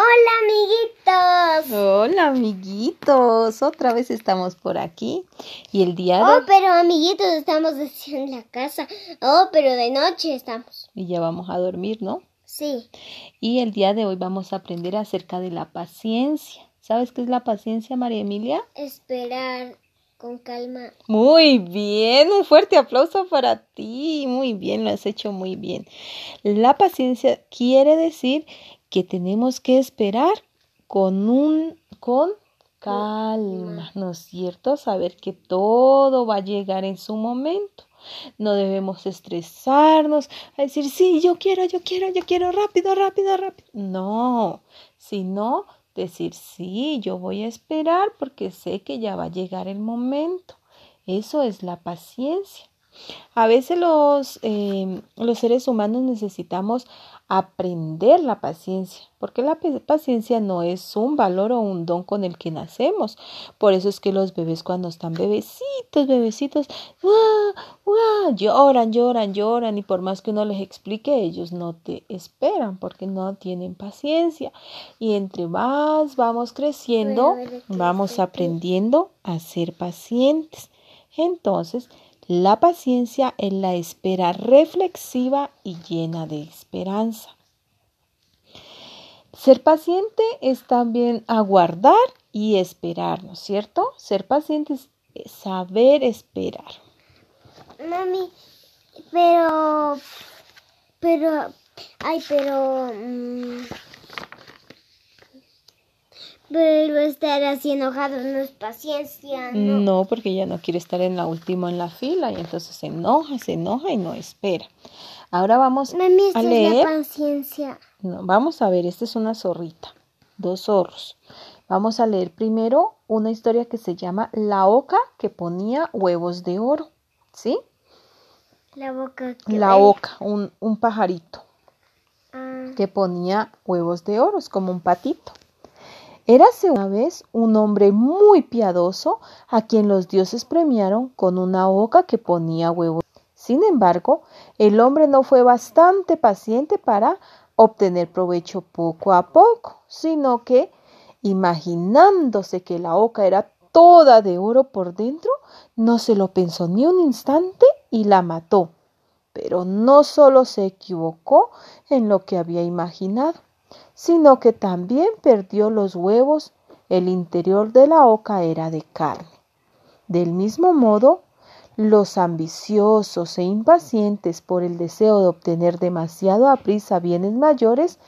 Hola, amiguitos. Hola, amiguitos. Otra vez estamos por aquí. Y el día de Oh, pero amiguitos, estamos en la casa. Oh, pero de noche estamos. y ya vamos a dormir, ¿no? Sí. Y el día de hoy vamos a aprender acerca de la paciencia. ¿Sabes qué es la paciencia, María Emilia? Esperar con calma. Muy bien, un fuerte aplauso para ti. Muy bien, lo has hecho muy bien. La paciencia quiere decir que tenemos que esperar con un con calma, ¿no es cierto? Saber que todo va a llegar en su momento. No debemos estresarnos, a decir, sí, yo quiero, yo quiero, yo quiero, rápido, rápido, rápido. No, sino decir, sí, yo voy a esperar porque sé que ya va a llegar el momento. Eso es la paciencia. A veces los, eh, los seres humanos necesitamos aprender la paciencia, porque la paciencia no es un valor o un don con el que nacemos. Por eso es que los bebés cuando están bebecitos, bebecitos, ¡guau, guau! lloran, lloran, lloran y por más que uno les explique, ellos no te esperan porque no tienen paciencia. Y entre más vamos creciendo, vamos aprendiendo a ser pacientes. Entonces, la paciencia es la espera reflexiva y llena de esperanza. Ser paciente es también aguardar y esperar, ¿no es cierto? Ser paciente es saber esperar. Mami, pero. Pero. Ay, pero. mm, pero estar así enojado no es paciencia, ¿no? No, porque ya no quiere estar en la última en la fila y entonces se enoja, se enoja y no espera. Ahora vamos Mami, a es la leer. paciencia. No, vamos a ver, esta es una zorrita, dos zorros. Vamos a leer primero una historia que se llama La oca que ponía huevos de oro. ¿Sí? La boca. que La oca, un, un pajarito Ah, que ponía huevos de oro, es como un patito. Érase una vez un hombre muy piadoso a quien los dioses premiaron con una oca que ponía huevos. Sin embargo, el hombre no fue bastante paciente para obtener provecho poco a poco, sino que, imaginándose que la oca era toda de oro por dentro, no se lo pensó ni un instante y la mató. Pero no solo se equivocó en lo que había imaginado, sino que también perdió los huevos. El interior de la oca era de carne. Del mismo modo, los ambiciosos e impacientes por el deseo de obtener demasiado a prisa bienes mayores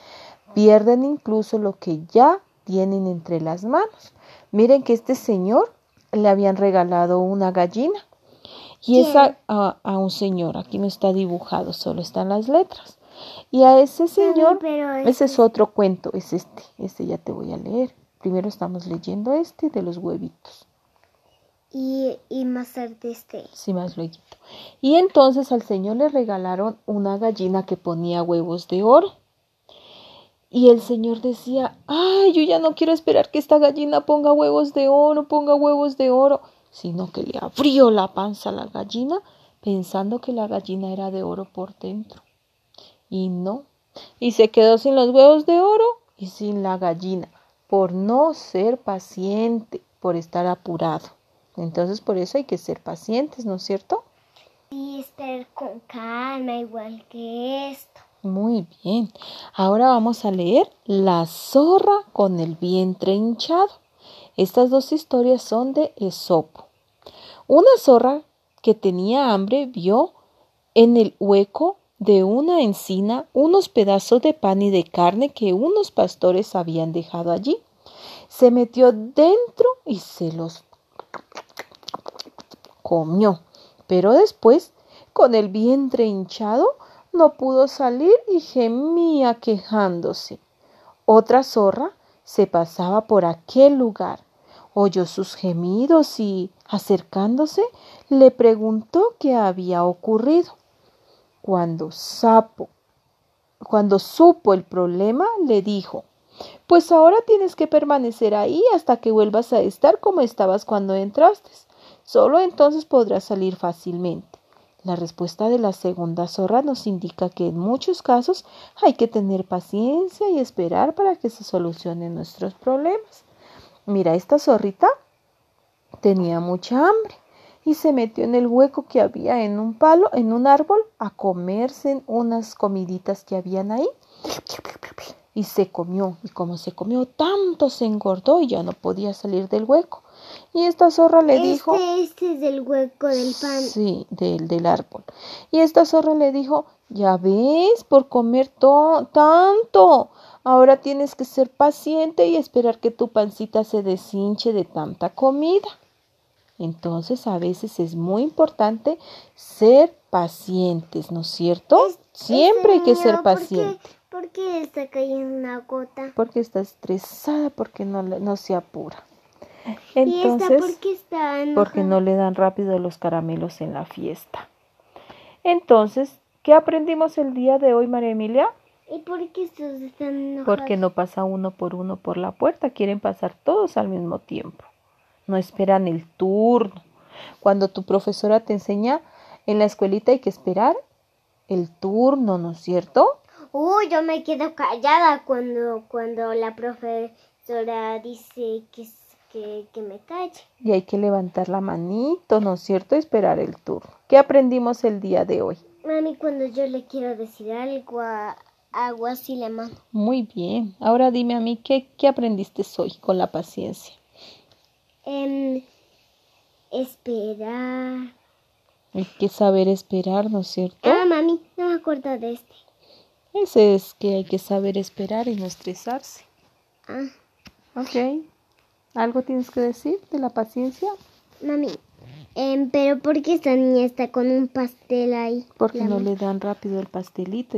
pierden incluso lo que ya tienen entre las manos. Miren que este señor le habían regalado una gallina y esa a, a un señor, aquí no está dibujado, solo están las letras. Y a ese señor, ese es otro cuento, es este, este ya te voy a leer. Primero estamos leyendo este de los huevitos. Y, y más tarde este. Sí, más luego. Y entonces al señor le regalaron una gallina que ponía huevos de oro. Y el señor decía, ay, yo ya no quiero esperar que esta gallina ponga huevos de oro, ponga huevos de oro, sino que le abrió la panza a la gallina pensando que la gallina era de oro por dentro. Y no. Y se quedó sin los huevos de oro y sin la gallina, por no ser paciente, por estar apurado. Entonces por eso hay que ser pacientes, ¿no es cierto? Y esperar con calma, igual que esto. Muy bien. Ahora vamos a leer La zorra con el vientre hinchado. Estas dos historias son de Esopo. Una zorra que tenía hambre vio en el hueco de una encina unos pedazos de pan y de carne que unos pastores habían dejado allí. Se metió dentro y se los comió. Pero después, con el vientre hinchado, no pudo salir y gemía quejándose. Otra zorra se pasaba por aquel lugar, oyó sus gemidos y, acercándose, le preguntó qué había ocurrido. Cuando sapo, cuando supo el problema, le dijo Pues ahora tienes que permanecer ahí hasta que vuelvas a estar como estabas cuando entraste. Solo entonces podrás salir fácilmente. La respuesta de la segunda zorra nos indica que en muchos casos hay que tener paciencia y esperar para que se solucionen nuestros problemas. Mira, esta zorrita tenía mucha hambre y se metió en el hueco que había en un palo, en un árbol, a comerse unas comiditas que habían ahí. Y se comió, y como se comió tanto, se engordó y ya no podía salir del hueco. Y esta zorra le dijo... Este es del hueco del pan. Sí, del, del árbol. Y esta zorra le dijo, ya ves, por comer tanto, ahora tienes que ser paciente y esperar que tu pancita se deshinche de tanta comida. Entonces a veces es muy importante ser pacientes, ¿no es cierto? Siempre hay que ser paciente. ¿por qué, está cayendo una gota? Porque está estresada, porque no, no se apura. Entonces, ¿Y esta por qué está Porque no le dan rápido los caramelos en la fiesta. Entonces, ¿qué aprendimos el día de hoy, María Emilia? ¿Y por qué estos están enojados? Porque no pasa uno por uno por la puerta, quieren pasar todos al mismo tiempo. No esperan el turno. Cuando tu profesora te enseña en la escuelita hay que esperar el turno, ¿no es cierto? Uy, yo me quedo callada cuando, cuando la profesora dice que que, me calle. Y hay que levantar la manito, ¿no es cierto? Esperar el turno. ¿Qué aprendimos el día de hoy? Mami, cuando yo le quiero decir algo, hago así la mano. Muy bien. Ahora dime a mí, ¿qué, qué aprendiste hoy con la paciencia? Eh, esperar. Hay que saber esperar, ¿no es cierto? Ah, mami, no me acuerdo de este. Ese es que hay que saber esperar y no estresarse. Ah. Ok. ¿Algo tienes que decir de la paciencia? Mami, em, pero ¿por qué esta niña está con un pastel ahí? Porque no le dan rápido el pastelito.